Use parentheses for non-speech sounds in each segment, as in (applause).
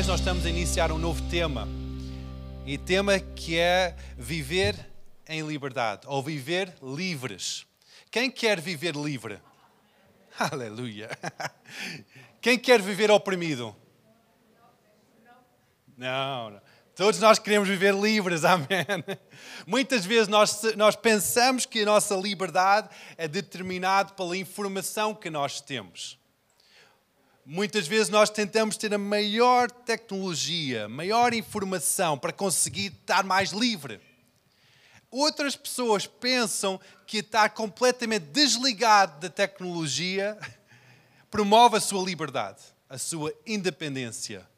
vez nós estamos a iniciar um novo tema. E tema que é viver em liberdade ou viver livres. Quem quer viver livre? (laughs) Aleluia. (laughs) Quem quer viver oprimido? Não, não. Todos nós queremos viver livres, (laughs) amém. Muitas vezes nós, nós pensamos que a nossa liberdade é determinada pela informação que nós temos. Muitas vezes nós tentamos ter a maior tecnologia, maior informação para conseguir estar mais livre. Outras pessoas pensam que estar completamente desligado da tecnologia promove a sua liberdade, a sua independência.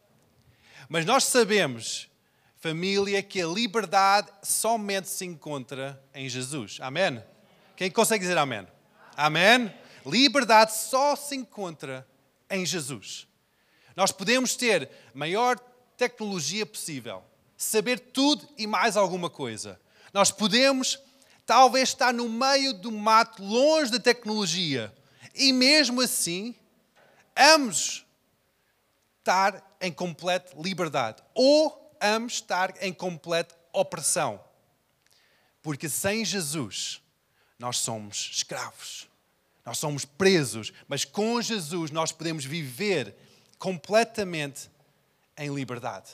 Mas nós sabemos, família, que a liberdade somente se encontra em Jesus. Amém? Quem consegue dizer amém? Amém? Liberdade só se encontra em Jesus. Nós podemos ter maior tecnologia possível, saber tudo e mais alguma coisa. Nós podemos, talvez, estar no meio do mato, longe da tecnologia, e mesmo assim, ambos estar em completa liberdade ou ambos estar em completa opressão. Porque sem Jesus, nós somos escravos. Nós somos presos, mas com Jesus nós podemos viver completamente em liberdade.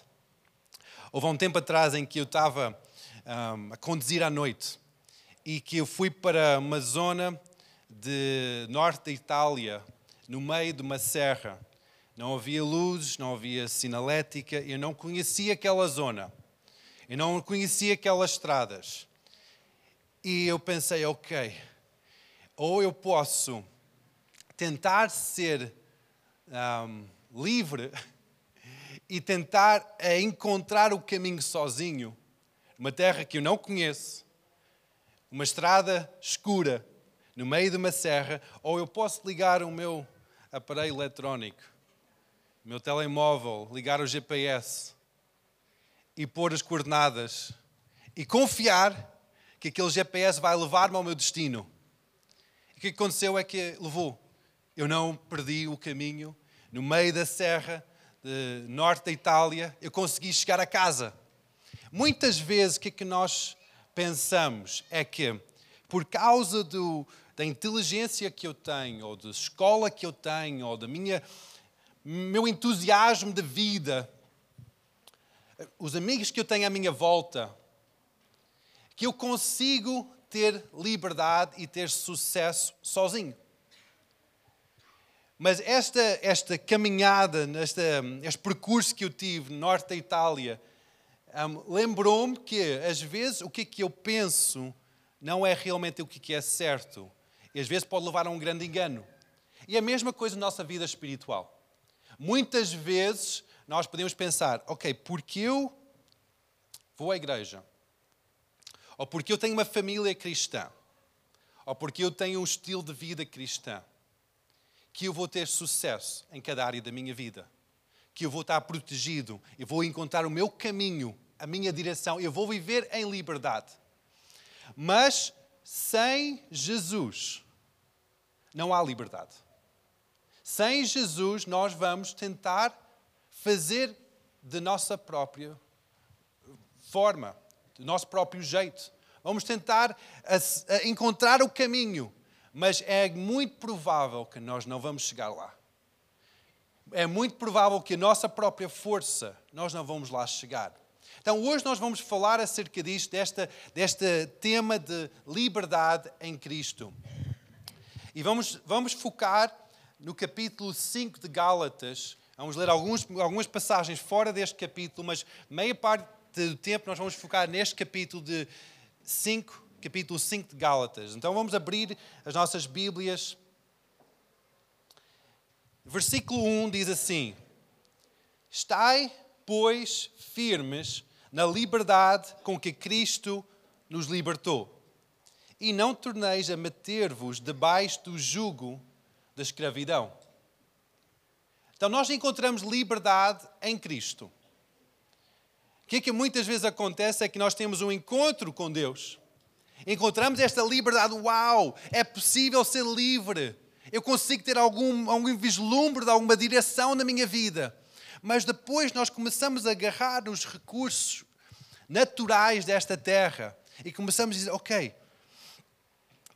Houve um tempo atrás em que eu estava um, a conduzir à noite e que eu fui para uma zona de norte da Itália, no meio de uma serra. Não havia luzes, não havia sinalética, eu não conhecia aquela zona. Eu não conhecia aquelas estradas. E eu pensei, ok, ou eu posso tentar ser um, livre (laughs) e tentar é, encontrar o caminho sozinho, uma terra que eu não conheço, uma estrada escura, no meio de uma serra, ou eu posso ligar o meu aparelho eletrónico, o meu telemóvel, ligar o GPS e pôr as coordenadas e confiar que aquele GPS vai levar-me ao meu destino o que aconteceu é que levou. Eu não perdi o caminho. No meio da serra, de norte da Itália, eu consegui chegar a casa. Muitas vezes o que, é que nós pensamos é que, por causa do, da inteligência que eu tenho, ou da escola que eu tenho, ou da minha meu entusiasmo de vida, os amigos que eu tenho à minha volta, que eu consigo ter liberdade e ter sucesso sozinho. Mas esta, esta caminhada, esta, este percurso que eu tive no norte da Itália, um, lembrou-me que, às vezes, o que, é que eu penso não é realmente o que é certo. E às vezes pode levar a um grande engano. E a mesma coisa na nossa vida espiritual. Muitas vezes nós podemos pensar, ok, porque eu vou à igreja, ou porque eu tenho uma família cristã, ou porque eu tenho um estilo de vida cristã, que eu vou ter sucesso em cada área da minha vida, que eu vou estar protegido, eu vou encontrar o meu caminho, a minha direção, eu vou viver em liberdade. Mas sem Jesus não há liberdade. Sem Jesus nós vamos tentar fazer de nossa própria forma do nosso próprio jeito. Vamos tentar encontrar o caminho, mas é muito provável que nós não vamos chegar lá. É muito provável que a nossa própria força, nós não vamos lá chegar. Então, hoje nós vamos falar acerca disto, desta, deste tema de liberdade em Cristo. E vamos, vamos focar no capítulo 5 de Gálatas. Vamos ler alguns, algumas passagens fora deste capítulo, mas meia parte do tempo nós vamos focar neste capítulo de 5, capítulo 5 de Gálatas. Então vamos abrir as nossas Bíblias. Versículo 1 diz assim: Estai, pois, firmes na liberdade com que Cristo nos libertou, e não torneis a meter-vos debaixo do jugo da escravidão. Então nós encontramos liberdade em Cristo. O que é que muitas vezes acontece é que nós temos um encontro com Deus. Encontramos esta liberdade. Uau! É possível ser livre. Eu consigo ter algum, algum vislumbre de alguma direção na minha vida. Mas depois nós começamos a agarrar nos recursos naturais desta terra e começamos a dizer: ok,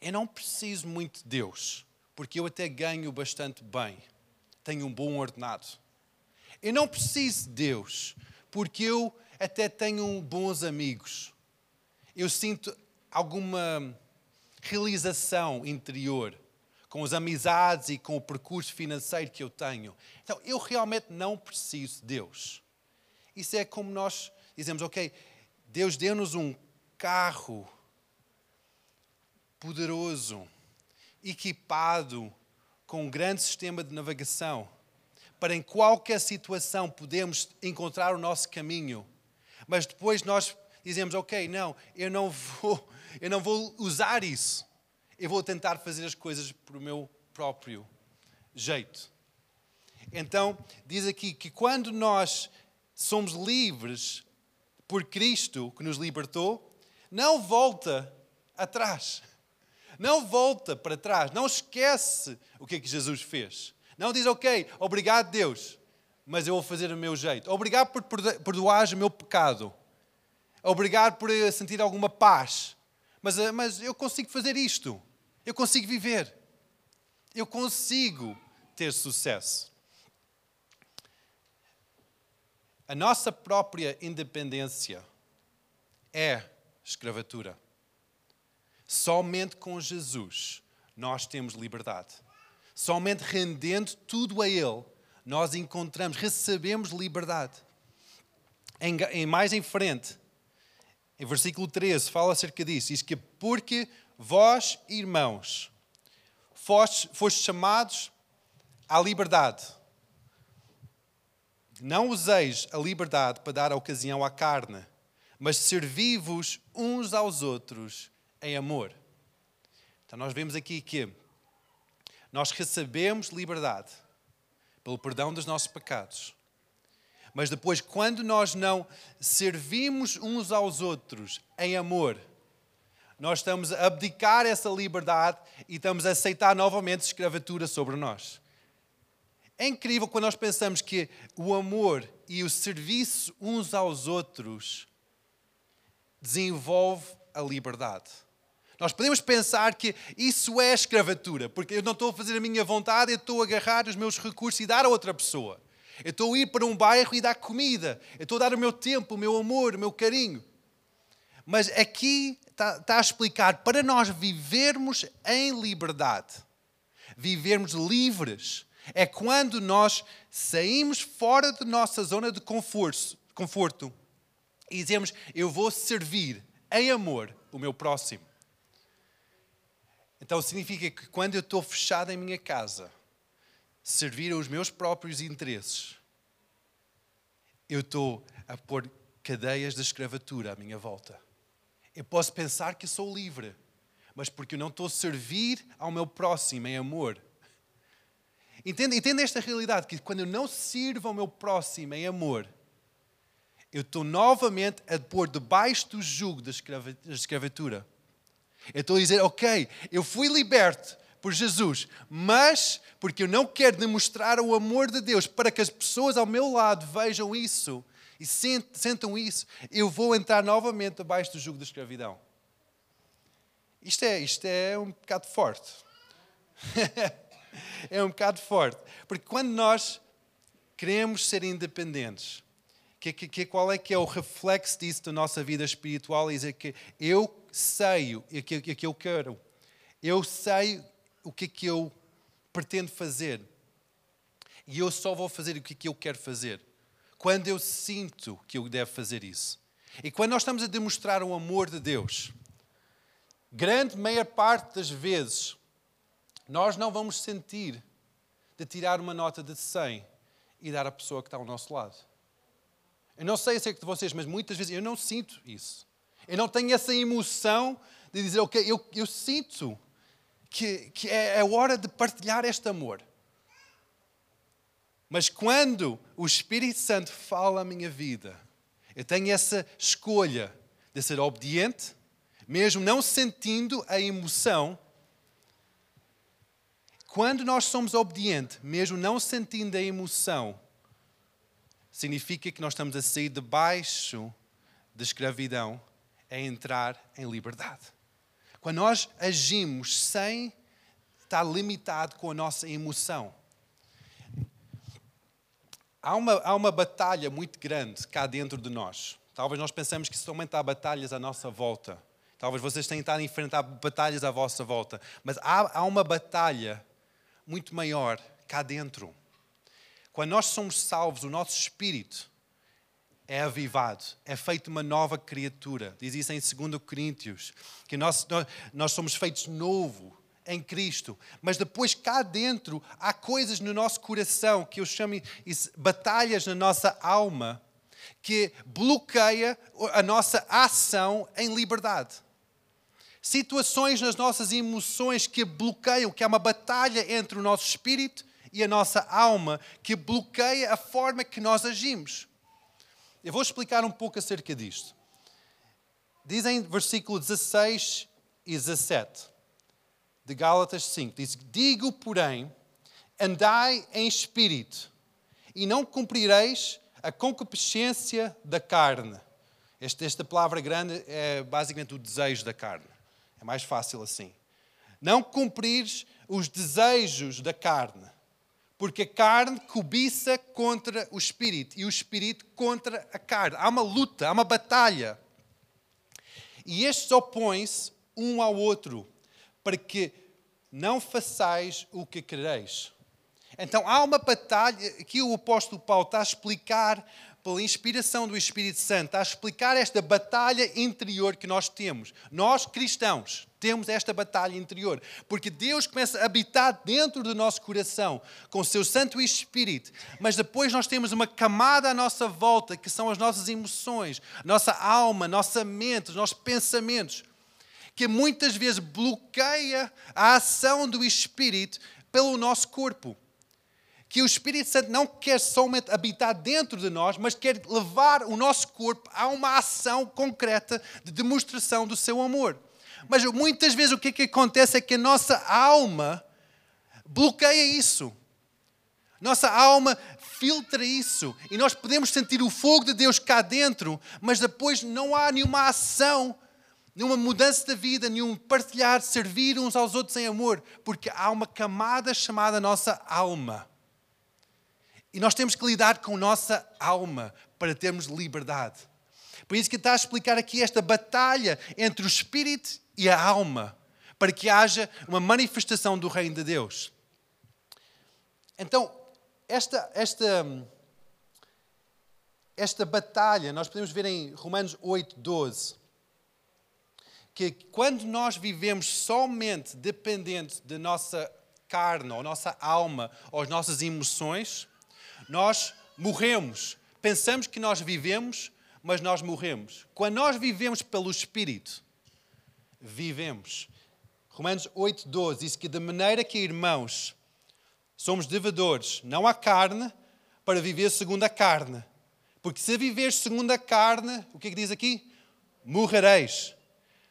eu não preciso muito de Deus, porque eu até ganho bastante bem, tenho um bom ordenado. Eu não preciso de Deus, porque eu até tenho bons amigos. Eu sinto alguma realização interior com as amizades e com o percurso financeiro que eu tenho. Então, eu realmente não preciso de Deus. Isso é como nós dizemos, ok, Deus deu-nos um carro poderoso, equipado com um grande sistema de navegação, para em qualquer situação podermos encontrar o nosso caminho. Mas depois nós dizemos, ok, não, eu não vou, eu não vou usar isso. Eu vou tentar fazer as coisas por meu próprio jeito. Então, diz aqui que quando nós somos livres por Cristo que nos libertou, não volta atrás. Não volta para trás. Não esquece o que é que Jesus fez. Não diz, ok, obrigado Deus, mas eu vou fazer o meu jeito. Obrigado por perdoar o meu pecado. Obrigado por sentir alguma paz. Mas, eh, mas eu consigo fazer isto. Eu consigo viver. Eu consigo ter sucesso. A nossa própria independência é escravatura. Somente com Jesus nós temos liberdade. Somente rendendo tudo a Ele, nós encontramos, recebemos liberdade. Em, em, mais em frente, em versículo 13, fala acerca disso. Diz que porque vós, irmãos, foste, foste chamados à liberdade. Não useis a liberdade para dar ocasião à carne, mas servi-vos uns aos outros em amor. Então nós vemos aqui que nós recebemos liberdade pelo perdão dos nossos pecados. Mas depois, quando nós não servimos uns aos outros em amor, nós estamos a abdicar essa liberdade e estamos a aceitar novamente escravatura sobre nós. É incrível quando nós pensamos que o amor e o serviço uns aos outros desenvolve a liberdade. Nós podemos pensar que isso é escravatura, porque eu não estou a fazer a minha vontade, eu estou a agarrar os meus recursos e dar a outra pessoa. Eu estou a ir para um bairro e dar comida. Eu estou a dar o meu tempo, o meu amor, o meu carinho. Mas aqui está, está a explicar para nós vivermos em liberdade, vivermos livres, é quando nós saímos fora da nossa zona de conforto, conforto e dizemos: Eu vou servir em amor o meu próximo. Então significa que quando eu estou fechado em minha casa, servir aos meus próprios interesses, eu estou a pôr cadeias de escravatura à minha volta. Eu posso pensar que sou livre, mas porque eu não estou a servir ao meu próximo em amor. Entende, entende esta realidade? Que quando eu não sirvo ao meu próximo em amor, eu estou novamente a pôr debaixo do jugo da escravatura. Eu estou a dizer, ok, eu fui liberto por Jesus, mas porque eu não quero demonstrar o amor de Deus para que as pessoas ao meu lado vejam isso e sentam isso, eu vou entrar novamente abaixo do jugo da escravidão. Isto é, isto é um bocado forte. (laughs) é um bocado forte. Porque quando nós queremos ser independentes, que, que, qual é que é o reflexo disso da nossa vida espiritual? E dizer que eu sei o que, que eu quero. Eu sei o que, que eu pretendo fazer. E eu só vou fazer o que, que eu quero fazer. Quando eu sinto que eu devo fazer isso. E quando nós estamos a demonstrar o amor de Deus, grande meia parte das vezes, nós não vamos sentir de tirar uma nota de 100 e dar à pessoa que está ao nosso lado. Eu não sei se é que de vocês, mas muitas vezes eu não sinto isso. Eu não tenho essa emoção de dizer, ok, eu, eu sinto que, que é, é hora de partilhar este amor. Mas quando o Espírito Santo fala a minha vida, eu tenho essa escolha de ser obediente, mesmo não sentindo a emoção. Quando nós somos obedientes, mesmo não sentindo a emoção, significa que nós estamos a sair debaixo da escravidão, a entrar em liberdade. Quando nós agimos sem estar limitado com a nossa emoção. Há uma, há uma batalha muito grande cá dentro de nós. Talvez nós pensemos que somente há batalhas à nossa volta. Talvez vocês tenham estado a enfrentar batalhas à vossa volta. Mas há, há uma batalha muito maior cá dentro. Quando nós somos salvos, o nosso espírito é avivado, é feito uma nova criatura. Diz isso em 2 Coríntios, que nós, nós somos feitos novo em Cristo. Mas depois cá dentro há coisas no nosso coração que eu chamo isso, batalhas na nossa alma que bloqueia a nossa ação em liberdade. Situações nas nossas emoções que bloqueiam, que há uma batalha entre o nosso espírito e a nossa alma que bloqueia a forma que nós agimos. Eu vou explicar um pouco acerca disto. Dizem versículo 16 e 17 de Gálatas 5. Diz: Digo, porém, andai em espírito, e não cumprireis a concupiscência da carne. Esta, esta palavra grande é basicamente o desejo da carne. É mais fácil assim. Não cumprires os desejos da carne, porque a carne cobiça contra o espírito e o espírito contra a carne. Há uma luta, há uma batalha. E estes opõem-se um ao outro para que não façais o que quereis. Então há uma batalha que o apóstolo Paulo está a explicar pela inspiração do Espírito Santo, está a explicar esta batalha interior que nós temos. Nós cristãos temos esta batalha interior, porque Deus começa a habitar dentro do nosso coração com o seu Santo Espírito, mas depois nós temos uma camada à nossa volta que são as nossas emoções, nossa alma, nossa mente, os nossos pensamentos que muitas vezes bloqueia a ação do Espírito pelo nosso corpo. Que o Espírito Santo não quer somente habitar dentro de nós, mas quer levar o nosso corpo a uma ação concreta de demonstração do seu amor. Mas muitas vezes o que, que acontece é que a nossa alma bloqueia isso. Nossa alma filtra isso e nós podemos sentir o fogo de Deus cá dentro, mas depois não há nenhuma ação nenhuma mudança da vida, nenhum partilhar, servir uns aos outros em amor, porque há uma camada chamada nossa alma. E nós temos que lidar com nossa alma para termos liberdade. Por isso que está a explicar aqui esta batalha entre o espírito e a alma, para que haja uma manifestação do reino de Deus. Então, esta, esta, esta batalha, nós podemos ver em Romanos 8, 12 que quando nós vivemos somente dependente da nossa carne, ou nossa alma, ou as nossas emoções, nós morremos. Pensamos que nós vivemos, mas nós morremos. Quando nós vivemos pelo Espírito, vivemos. Romanos 8,12 diz que, de maneira que, irmãos, somos devedores, não à carne, para viver segundo a carne. Porque se viveres segundo a carne, o que é que diz aqui? Morrereis.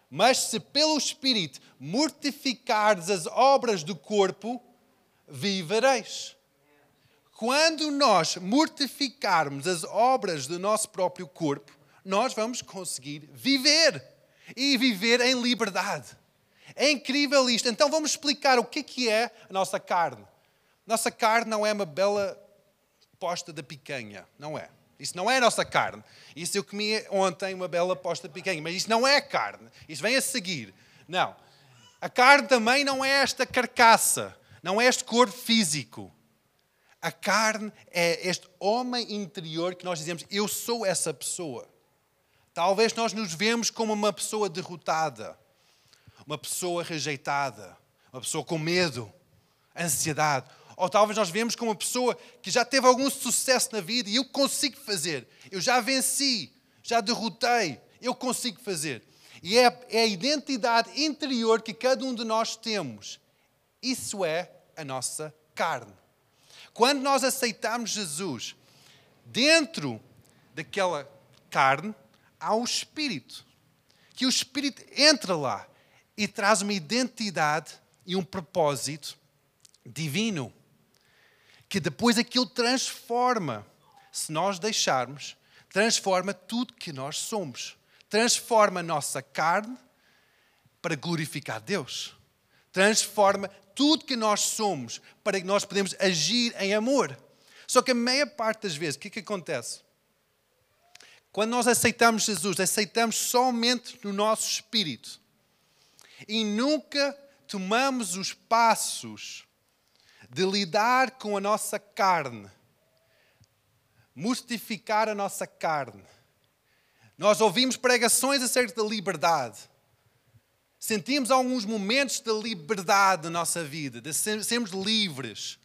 Mas se pelo Espírito mortificares as obras do corpo, vivereis. Quando nós mortificarmos as obras do nosso próprio corpo, nós vamos conseguir viver e viver em liberdade. É incrível isto. Então vamos explicar o que é a nossa carne. Nossa carne não é uma bela posta da picanha, não é. Isso não é a nossa carne. Isso eu comi ontem uma bela posta de picanha, mas isso não é carne. Isso vem a seguir. Não. A carne também não é esta carcaça, não é este corpo físico. A carne é este homem interior que nós dizemos, eu sou essa pessoa. Talvez nós nos vemos como uma pessoa derrotada, uma pessoa rejeitada, uma pessoa com medo, ansiedade. Ou talvez nós vemos como uma pessoa que já teve algum sucesso na vida e eu consigo fazer. Eu já venci, já derrotei, eu consigo fazer. E é, é a identidade interior que cada um de nós temos. Isso é a nossa carne. Quando nós aceitamos Jesus, dentro daquela carne há o Espírito. Que o Espírito entra lá e traz uma identidade e um propósito divino que depois aquilo transforma, se nós deixarmos, transforma tudo que nós somos. Transforma a nossa carne para glorificar Deus. Transforma tudo que nós somos para que nós podemos agir em amor. Só que a meia parte das vezes, o que, é que acontece? Quando nós aceitamos Jesus, aceitamos somente no nosso espírito. E nunca tomamos os passos de lidar com a nossa carne, mortificar a nossa carne. Nós ouvimos pregações acerca da liberdade. Sentimos alguns momentos de liberdade na nossa vida, de sermos livres.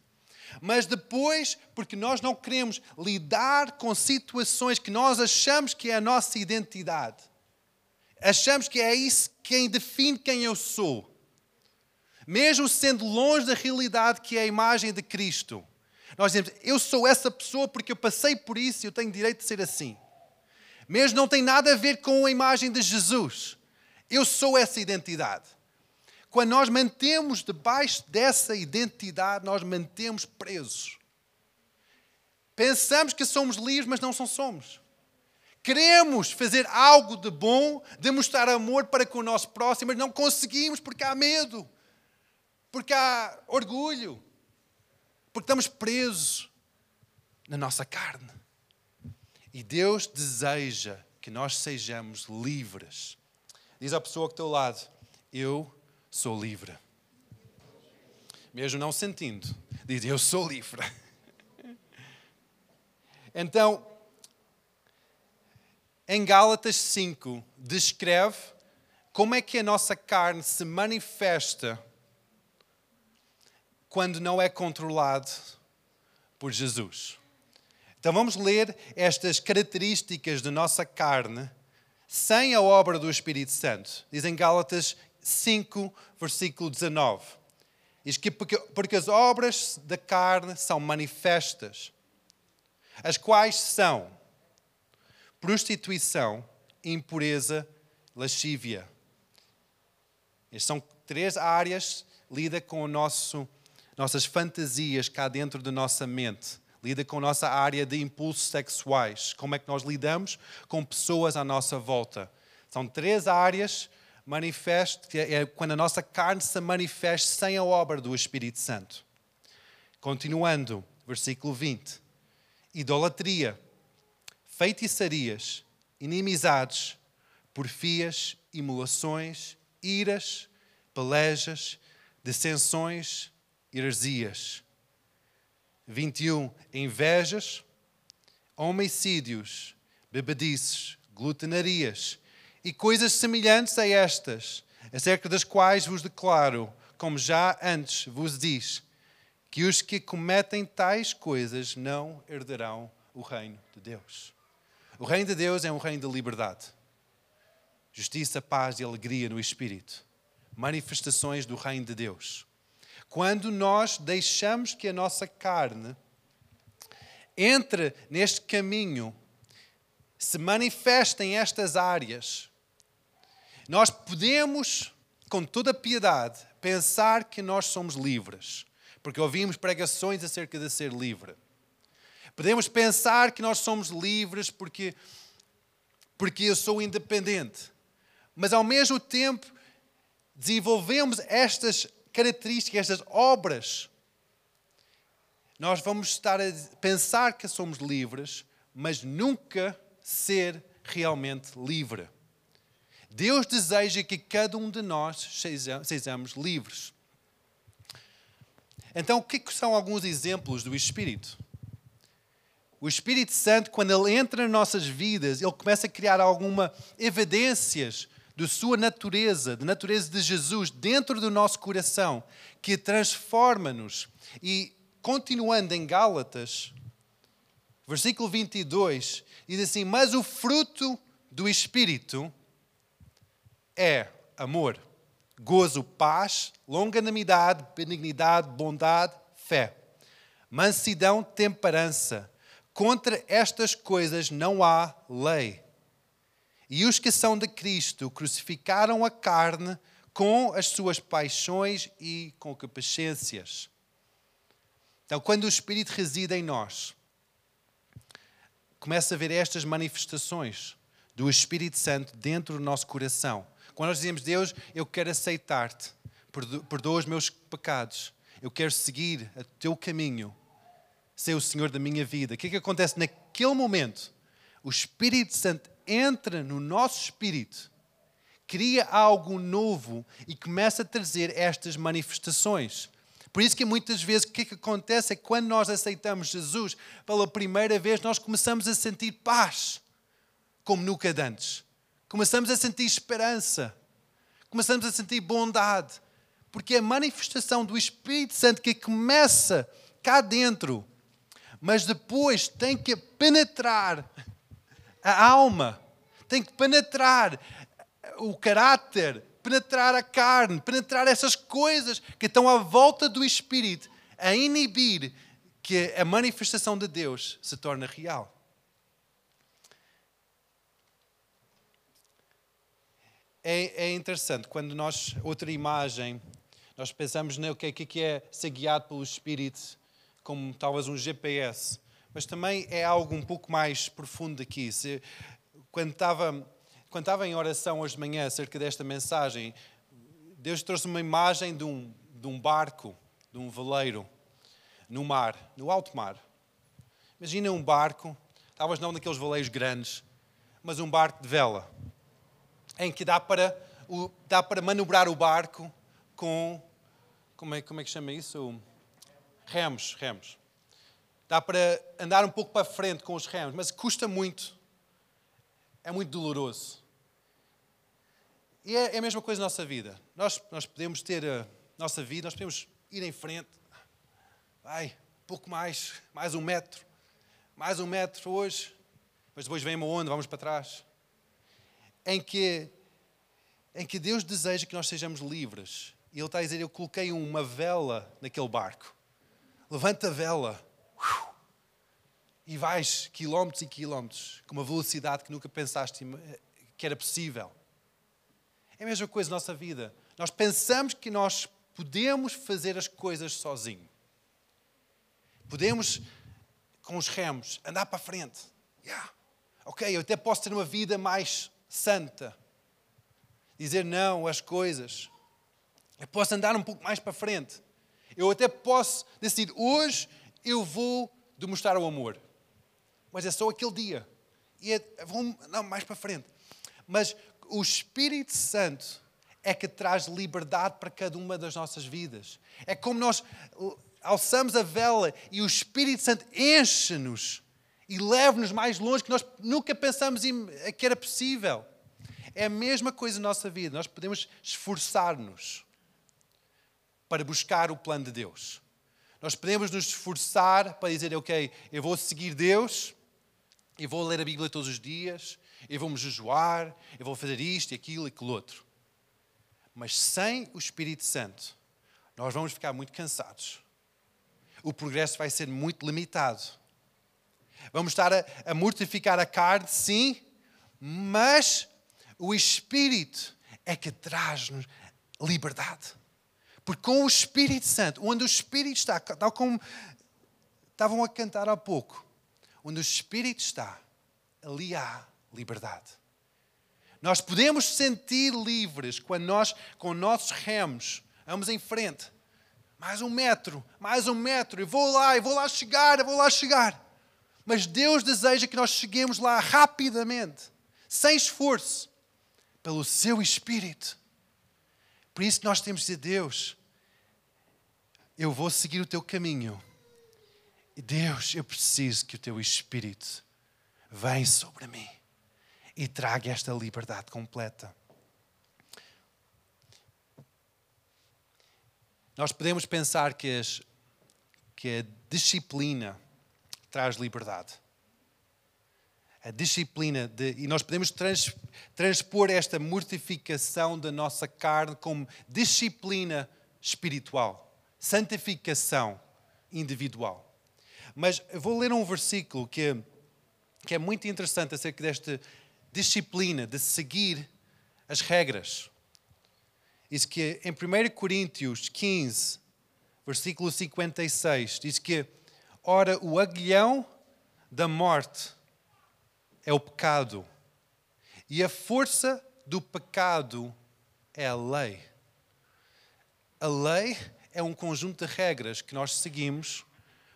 Mas depois, porque nós não queremos lidar com situações que nós achamos que é a nossa identidade, achamos que é isso quem define quem eu sou, mesmo sendo longe da realidade que é a imagem de Cristo, nós dizemos, eu sou essa pessoa porque eu passei por isso e eu tenho direito de ser assim. Mesmo não tem nada a ver com a imagem de Jesus. Eu sou essa identidade. Quando nós mantemos debaixo dessa identidade, nós mantemos presos. Pensamos que somos livres, mas não somos. Queremos fazer algo de bom, demonstrar amor para com o nosso próximo, mas não conseguimos porque há medo, porque há orgulho, porque estamos presos na nossa carne. E Deus deseja que nós sejamos livres. Diz à pessoa que está ao lado: Eu sou livre. Mesmo não sentindo, diz: Eu sou livre. (laughs) Então, em Gálatas 5, descreve como é que a nossa carne se manifesta quando não é controlado por Jesus. Então vamos ler estas características da nossa carne sem a obra do Espírito Santo. Diz em Gálatas 5, versículo 19. Diz que porque, porque as obras da carne são manifestas, as quais são prostituição, impureza, lascívia. Estas são três áreas lida com o nosso, nossas fantasias cá dentro da nossa mente. Lida com a nossa área de impulsos sexuais. Como é que nós lidamos com pessoas à nossa volta. São três áreas manifeste, é quando a nossa carne se manifesta sem a obra do Espírito Santo. Continuando, versículo 20. Idolatria, feitiçarias, inimizades, porfias, imolações, iras, pelejas, dissensões, heresias. 21. Invejas, homicídios, bebedices, glutenarias, e coisas semelhantes a estas, acerca das quais vos declaro, como já antes vos diz, que os que cometem tais coisas não herdarão o reino de Deus. O reino de Deus é um reino de liberdade, justiça, paz e alegria no espírito, manifestações do reino de Deus. Quando nós deixamos que a nossa carne entre neste caminho, se manifeste em estas áreas, nós podemos, com toda piedade, pensar que nós somos livres, porque ouvimos pregações acerca de ser livre. Podemos pensar que nós somos livres porque, porque eu sou independente. Mas ao mesmo tempo, desenvolvemos estas características, estas obras. Nós vamos estar a pensar que somos livres, mas nunca ser realmente livre. Deus deseja que cada um de nós sejamos livres. Então, o que são alguns exemplos do Espírito? O Espírito Santo, quando ele entra nas nossas vidas, ele começa a criar alguma evidências da sua natureza, da natureza de Jesus dentro do nosso coração, que transforma-nos. E continuando em Gálatas, versículo 22, diz assim: Mas o fruto do Espírito é amor, gozo, paz, longanimidade, benignidade, bondade, fé, mansidão, temperança. Contra estas coisas não há lei. E os que são de Cristo crucificaram a carne com as suas paixões e concupiscências. Então, quando o Espírito reside em nós, começa a ver estas manifestações do Espírito Santo dentro do nosso coração. Quando nós dizemos, Deus, eu quero aceitar-te, perdoa os meus pecados, eu quero seguir o teu caminho, ser o Senhor da minha vida. O que é que acontece naquele momento? O Espírito Santo entra no nosso espírito, cria algo novo e começa a trazer estas manifestações. Por isso que muitas vezes o que, é que acontece é que quando nós aceitamos Jesus pela primeira vez, nós começamos a sentir paz, como nunca antes. Começamos a sentir esperança. Começamos a sentir bondade. Porque é a manifestação do Espírito Santo que começa cá dentro, mas depois tem que penetrar a alma, tem que penetrar o caráter, penetrar a carne, penetrar essas coisas que estão à volta do Espírito, a inibir que a manifestação de Deus se torne real. É, é interessante quando nós, outra imagem, nós pensamos no que, que é ser guiado pelo Espírito, como talvez um GPS, mas também é algo um pouco mais profundo aqui. Se, quando estava quando estava em oração hoje de manhã acerca desta mensagem, Deus trouxe uma imagem de um, de um barco, de um veleiro, no mar, no alto mar. Imagina um barco, talvez não daqueles veleiros grandes, mas um barco de vela, em que dá para, dá para manobrar o barco com. Como é, como é que chama isso? Remos, remos. Dá para andar um pouco para frente com os remos, mas custa muito é muito doloroso. E é, é, a mesma coisa na nossa vida. Nós, nós podemos ter a nossa vida, nós podemos ir em frente. Vai, pouco mais, mais um metro. Mais um metro hoje. Mas depois vem uma onda, vamos para trás. Em que, em que Deus deseja que nós sejamos livres. E Ele está a dizer: Eu coloquei uma vela naquele barco. Levanta a vela e vais quilómetros e quilómetros com uma velocidade que nunca pensaste que era possível. É a mesma coisa na nossa vida. Nós pensamos que nós podemos fazer as coisas sozinho. Podemos, com os remos, andar para a frente. Yeah. Ok, eu até posso ter uma vida mais santa. Dizer não às coisas. Eu posso andar um pouco mais para frente. Eu até posso decidir, hoje eu vou demonstrar o amor mas é só aquele dia. E é, vão, não, mais para frente. Mas o Espírito Santo é que traz liberdade para cada uma das nossas vidas. É como nós alçamos a vela e o Espírito Santo enche-nos e leva-nos mais longe que nós nunca pensamos que era possível. É a mesma coisa na nossa vida. Nós podemos esforçar-nos para buscar o plano de Deus. Nós podemos nos esforçar para dizer, ok, eu vou seguir Deus, eu vou ler a Bíblia todos os dias, eu vou me jejuar, eu vou fazer isto, aquilo e aquilo outro. Mas sem o Espírito Santo, nós vamos ficar muito cansados. O progresso vai ser muito limitado. Vamos estar a, a mortificar a carne, sim, mas o Espírito é que traz-nos liberdade. Porque com o Espírito Santo, onde o Espírito está, tal como estavam a cantar há pouco, Onde o Espírito está, ali há liberdade. Nós podemos sentir livres quando nós, com nossos remos, vamos em frente. Mais um metro, mais um metro, eu vou lá, eu vou lá chegar, eu vou lá chegar. Mas Deus deseja que nós cheguemos lá rapidamente, sem esforço, pelo seu Espírito. Por isso nós temos de dizer, Deus, eu vou seguir o teu caminho Deus, eu preciso que o teu Espírito venha sobre mim e traga esta liberdade completa. Nós podemos pensar que, as, que a disciplina traz liberdade. A disciplina de, e nós podemos trans, transpor esta mortificação da nossa carne como disciplina espiritual, santificação individual. Mas vou ler um versículo que, que é muito interessante acerca desta disciplina de seguir as regras. Diz que em 1 Coríntios 15, versículo 56, diz que, ora, o aguilhão da morte é o pecado. E a força do pecado é a lei. A lei é um conjunto de regras que nós seguimos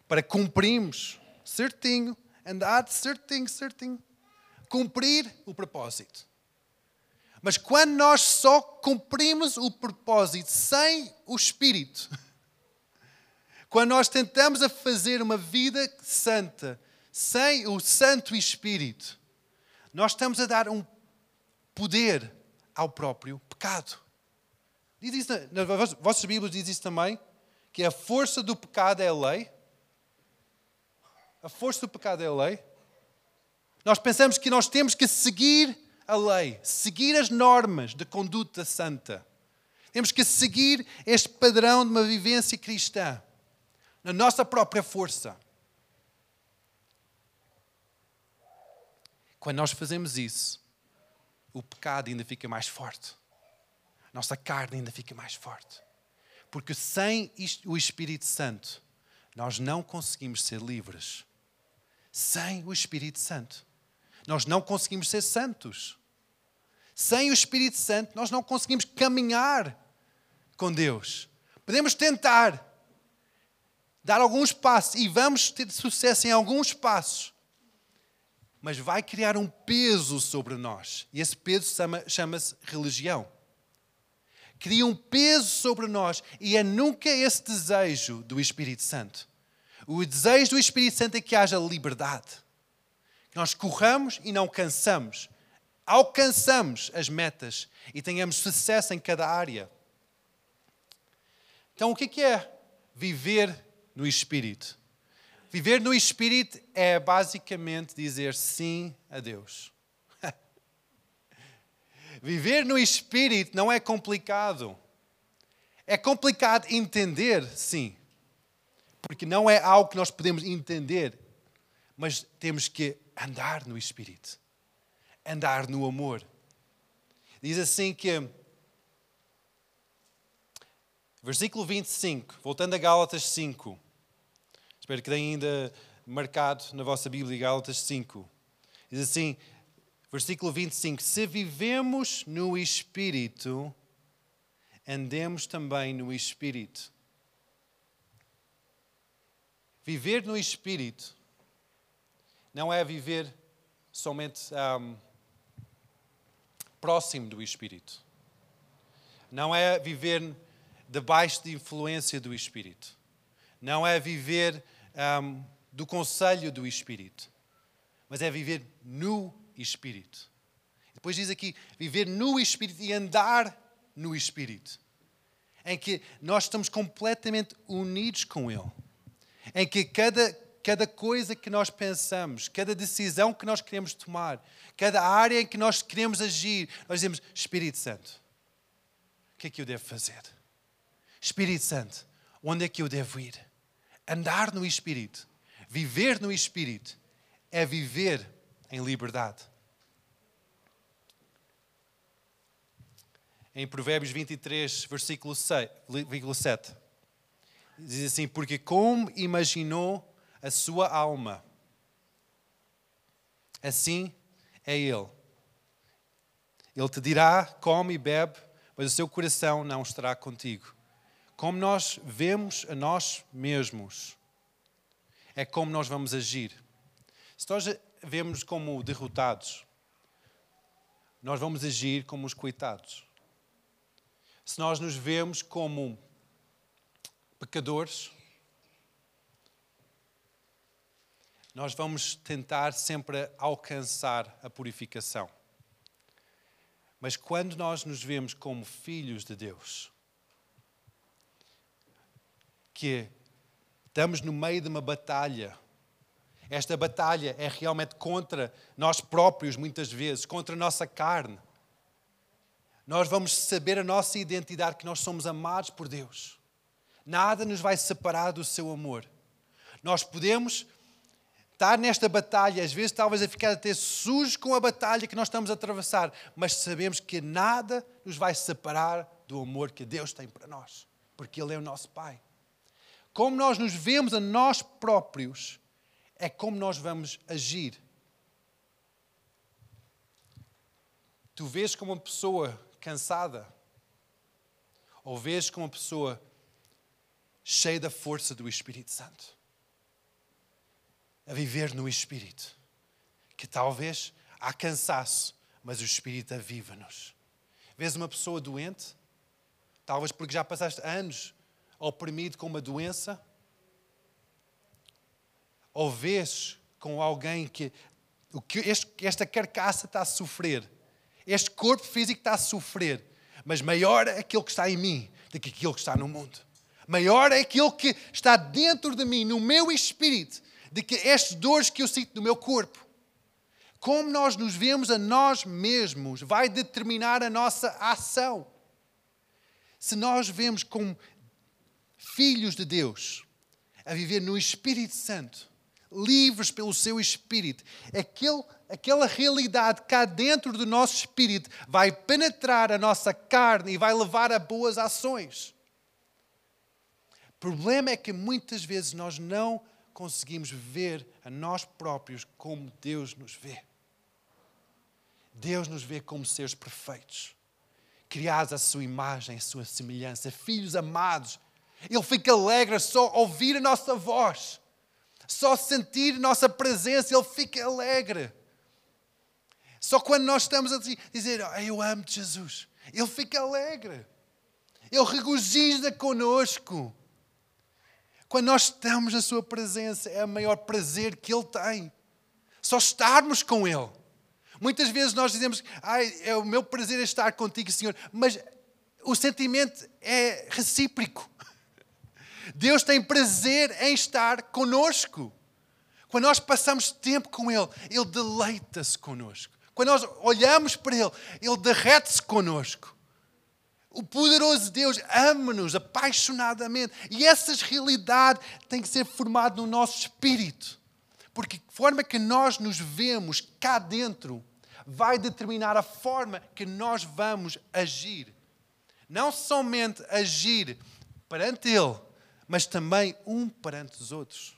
para cumprirmos certinho, andar certinho, certinho, cumprir o propósito. Mas quando nós só cumprimos o propósito sem o Espírito, (laughs) quando nós tentamos a fazer uma vida santa sem o Santo Espírito, nós estamos a dar um poder ao próprio pecado. Diz isso, nas vossas Bíblias diz isso também, que a força do pecado é a lei. A força do pecado é a lei. Nós pensamos que nós temos que seguir a lei, seguir as normas de conduta santa. Temos que seguir este padrão de uma vivência cristã, na nossa própria força. Quando nós fazemos isso, o pecado ainda fica mais forte. Nossa carne ainda fica mais forte. Porque sem o Espírito Santo, nós não conseguimos ser livres. Sem o Espírito Santo, nós não conseguimos ser santos. Sem o Espírito Santo, nós não conseguimos caminhar com Deus. Podemos tentar dar alguns passos e vamos ter sucesso em alguns passos, mas vai criar um peso sobre nós. E esse peso chama-se religião. Cria um peso sobre nós e é nunca esse desejo do Espírito Santo. O desejo do Espírito Santo é que haja liberdade. Que nós corramos e não cansamos. Alcançamos as metas e tenhamos sucesso em cada área. Então, o que é viver no Espírito? Viver no Espírito é basicamente dizer sim a Deus. (laughs) Viver no Espírito não é complicado. É complicado entender, sim. Porque não é algo que nós podemos entender. Mas temos que andar no Espírito. Andar no amor. Diz assim que. Versículo 25, voltando a Gálatas 5. Espero que tenham ainda marcado na vossa Bíblia Gálatas 5. Diz assim, versículo 25: Se vivemos no Espírito, andemos também no Espírito. Viver no Espírito não é viver somente um, próximo do Espírito. Não é viver debaixo de influência do Espírito. Não é viver um, do conselho do Espírito, mas é viver no Espírito. Depois diz aqui: viver no Espírito e andar no Espírito, em que nós estamos completamente unidos com Ele, em que cada, cada coisa que nós pensamos, cada decisão que nós queremos tomar, cada área em que nós queremos agir, nós dizemos: Espírito Santo, o que é que eu devo fazer? Espírito Santo, onde é que eu devo ir? Andar no Espírito, viver no Espírito, é viver em liberdade. Em Provérbios 23, versículo 7, diz assim: Porque como imaginou a sua alma, assim é Ele. Ele te dirá: come e bebe, mas o seu coração não estará contigo como nós vemos a nós mesmos, é como nós vamos agir. Se nós vemos como derrotados, nós vamos agir como os coitados. Se nós nos vemos como pecadores, nós vamos tentar sempre alcançar a purificação. Mas quando nós nos vemos como filhos de Deus, que estamos no meio de uma batalha. Esta batalha é realmente contra nós próprios, muitas vezes, contra a nossa carne. Nós vamos saber a nossa identidade, que nós somos amados por Deus. Nada nos vai separar do seu amor. Nós podemos estar nesta batalha, às vezes talvez a ficar até sujos com a batalha que nós estamos a atravessar, mas sabemos que nada nos vai separar do amor que Deus tem para nós, porque Ele é o nosso Pai. Como nós nos vemos a nós próprios, é como nós vamos agir. tu vês como uma pessoa cansada ou vês como uma pessoa cheia da força do Espírito Santo, a viver no Espírito, que talvez há cansaço, mas o Espírito aviva-nos. Vês uma pessoa doente, talvez porque já passaste anos oprimido com uma doença, ou vês com alguém que, esta carcaça está a sofrer, este corpo físico está a sofrer, mas maior é aquilo que está em mim do que aquilo que está no mundo. Maior é aquilo que está dentro de mim, no meu espírito, do que estas dores que eu sinto no meu corpo. Como nós nos vemos a nós mesmos vai determinar a nossa ação. Se nós vemos como filhos de Deus a viver no Espírito Santo, livres pelo seu Espírito, aquele, aquela realidade cá dentro do nosso espírito vai penetrar a nossa carne e vai levar a boas ações. O problema é que muitas vezes nós não conseguimos ver a nós próprios como Deus nos vê. Deus nos vê como seres perfeitos, criados à sua imagem, à sua semelhança, filhos amados. Ele fica alegre só ouvir a nossa voz, só sentir a nossa presença, ele fica alegre. Só quando nós estamos a dizer, oh, eu amo Jesus, ele fica alegre. Ele regozija conosco. Quando nós estamos na Sua presença, é o maior prazer que Ele tem. Só estarmos com Ele. Muitas vezes nós dizemos, Ai, é o meu prazer é estar contigo, Senhor, mas o sentimento é recíproco. Deus tem prazer em estar conosco. Quando nós passamos tempo com Ele, Ele deleita-se conosco. Quando nós olhamos para Ele, Ele derrete-se conosco. O poderoso Deus ama-nos apaixonadamente. E essa realidade tem que ser formada no nosso espírito. Porque a forma que nós nos vemos cá dentro vai determinar a forma que nós vamos agir. Não somente agir perante Ele, mas também um perante os outros.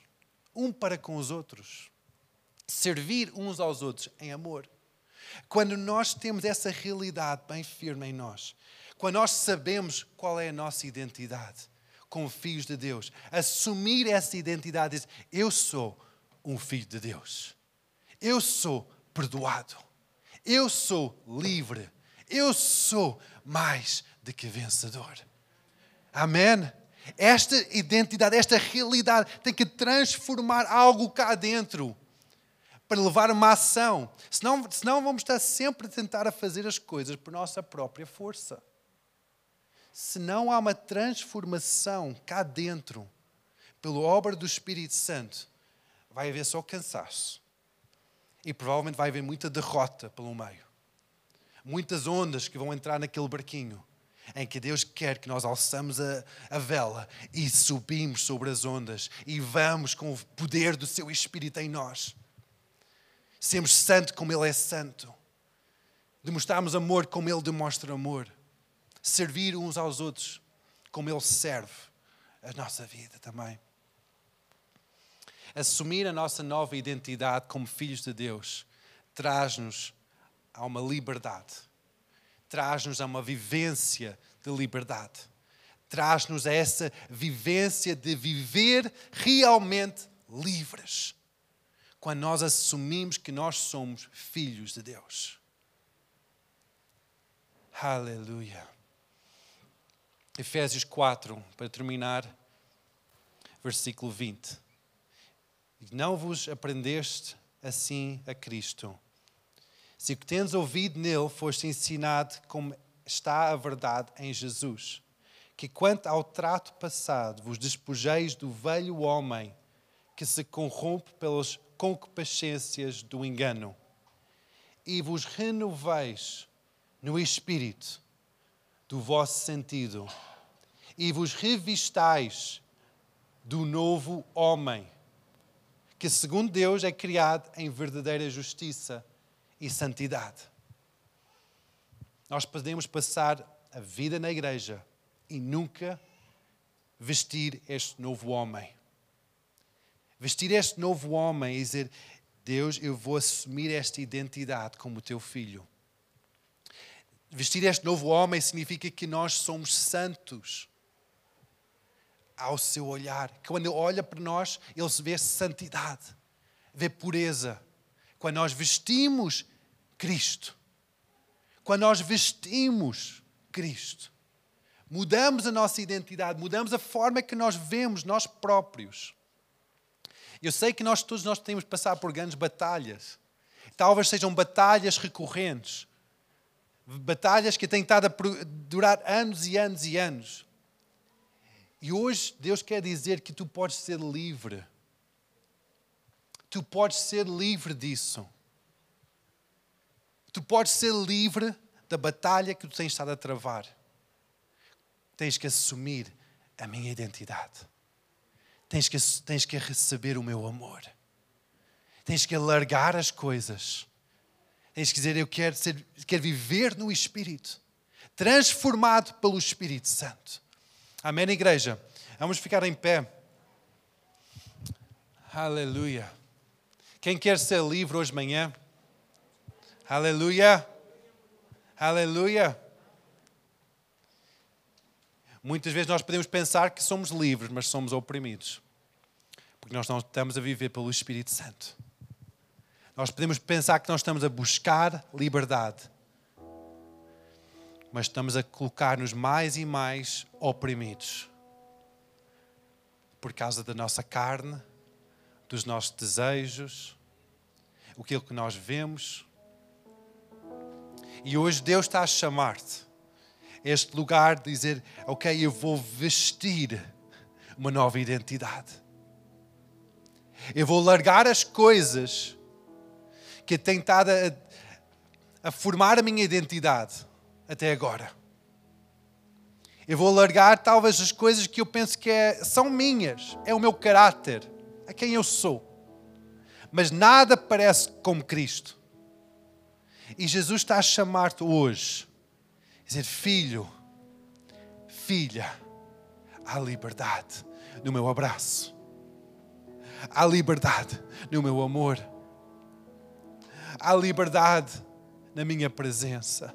Um para com os outros. Servir uns aos outros em amor. Quando nós temos essa realidade bem firme em nós, quando nós sabemos qual é a nossa identidade como filhos de Deus, assumir essa identidade, dizer, eu sou um filho de Deus, eu sou perdoado, eu sou livre. Eu sou mais do que vencedor. Amém? Esta identidade, esta realidade tem que transformar algo cá dentro para levar uma ação. Senão, senão vamos estar sempre a tentar a fazer as coisas por nossa própria força. Se não há uma transformação cá dentro, pela obra do Espírito Santo, vai haver só cansaço e provavelmente vai haver muita derrota pelo meio. Muitas ondas que vão entrar naquele barquinho em que Deus quer que nós alçamos a, a, vela e subimos sobre as ondas e vamos com o poder do seu Espírito em nós. Sermos santo como Ele é santo. Demonstrarmos amor como Ele demonstra amor. Servir uns aos outros como Ele serve a nossa vida também assumir a nossa nova identidade como filhos de Deus traz-nos a uma liberdade, traz-nos a uma vivência de liberdade, traz-nos a essa vivência de viver realmente livres, quando nós assumimos que nós somos filhos de Deus. Aleluia. Efésios 4, para terminar, versículo 20. Não vos aprendeste assim a Cristo. Se o que tens ouvido nele foste ensinado como está a verdade em Jesus, que quanto ao trato passado vos despojeis do velho homem que se corrompe pelas concupiscências do engano e vos renoveis no espírito do vosso sentido e vos revistais do novo homem que, segundo Deus, é criado em verdadeira justiça e santidade. Nós podemos passar a vida na igreja e nunca vestir este novo homem. Vestir este novo homem e dizer: Deus, eu vou assumir esta identidade como teu filho. Vestir este novo homem significa que nós somos santos ao seu olhar. Quando ele olha para nós, ele vê santidade, vê pureza. Quando nós vestimos Cristo, quando nós vestimos Cristo, mudamos a nossa identidade, mudamos a forma que nós vemos nós próprios. Eu sei que nós todos nós temos de passar por grandes batalhas. Talvez sejam batalhas recorrentes batalhas que têm estado a durar anos e anos e anos. E hoje Deus quer dizer que tu podes ser livre. Tu podes ser livre disso. Tu podes ser livre da batalha que tu tens estado a travar. Tens que assumir a minha identidade. Tens que, tens que receber o meu amor. Tens que alargar as coisas Tens que dizer: Eu quero, ser, quero viver no Espírito, transformado pelo Espírito Santo. Amém, igreja? Vamos ficar em pé. Aleluia. Quem quer ser livre hoje de manhã? Aleluia. Aleluia. Muitas vezes nós podemos pensar que somos livres, mas somos oprimidos. Porque nós não estamos a viver pelo Espírito Santo. Nós podemos pensar que nós estamos a buscar liberdade, mas estamos a colocar-nos mais e mais oprimidos por causa da nossa carne, dos nossos desejos, aquilo que nós vemos. E hoje Deus está a chamar-te este lugar de dizer: Ok, eu vou vestir uma nova identidade. Eu vou largar as coisas que tem estado a, a formar a minha identidade até agora. Eu vou largar talvez as coisas que eu penso que é, são minhas, é o meu caráter, é quem eu sou. Mas nada parece como Cristo. E Jesus está a chamar-te hoje, a dizer: Filho, filha, há liberdade no meu abraço, há liberdade no meu amor há liberdade na minha presença.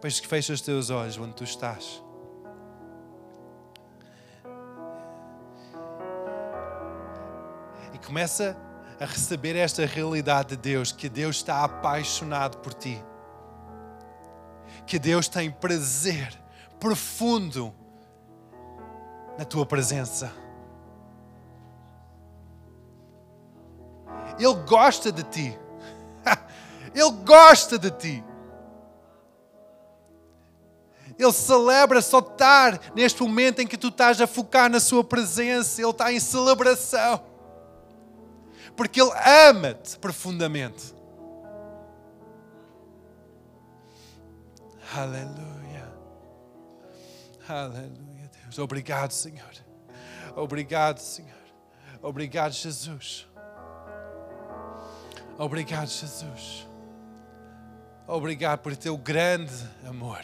Pois que fecha os teus olhos onde tu estás. E começa a receber esta realidade de Deus, que Deus está apaixonado por ti. Que Deus tem prazer profundo na tua presença. Ele gosta de ti. (laughs) Ele gosta de ti. Ele celebra só estar neste momento em que tu estás a focar na Sua presença. Ele está em celebração. Porque Ele ama-te profundamente. Aleluia. Aleluia, Deus. Obrigado, Senhor. Obrigado, Senhor. Obrigado, Jesus. Obrigado, Jesus. Obrigado por teu grande amor.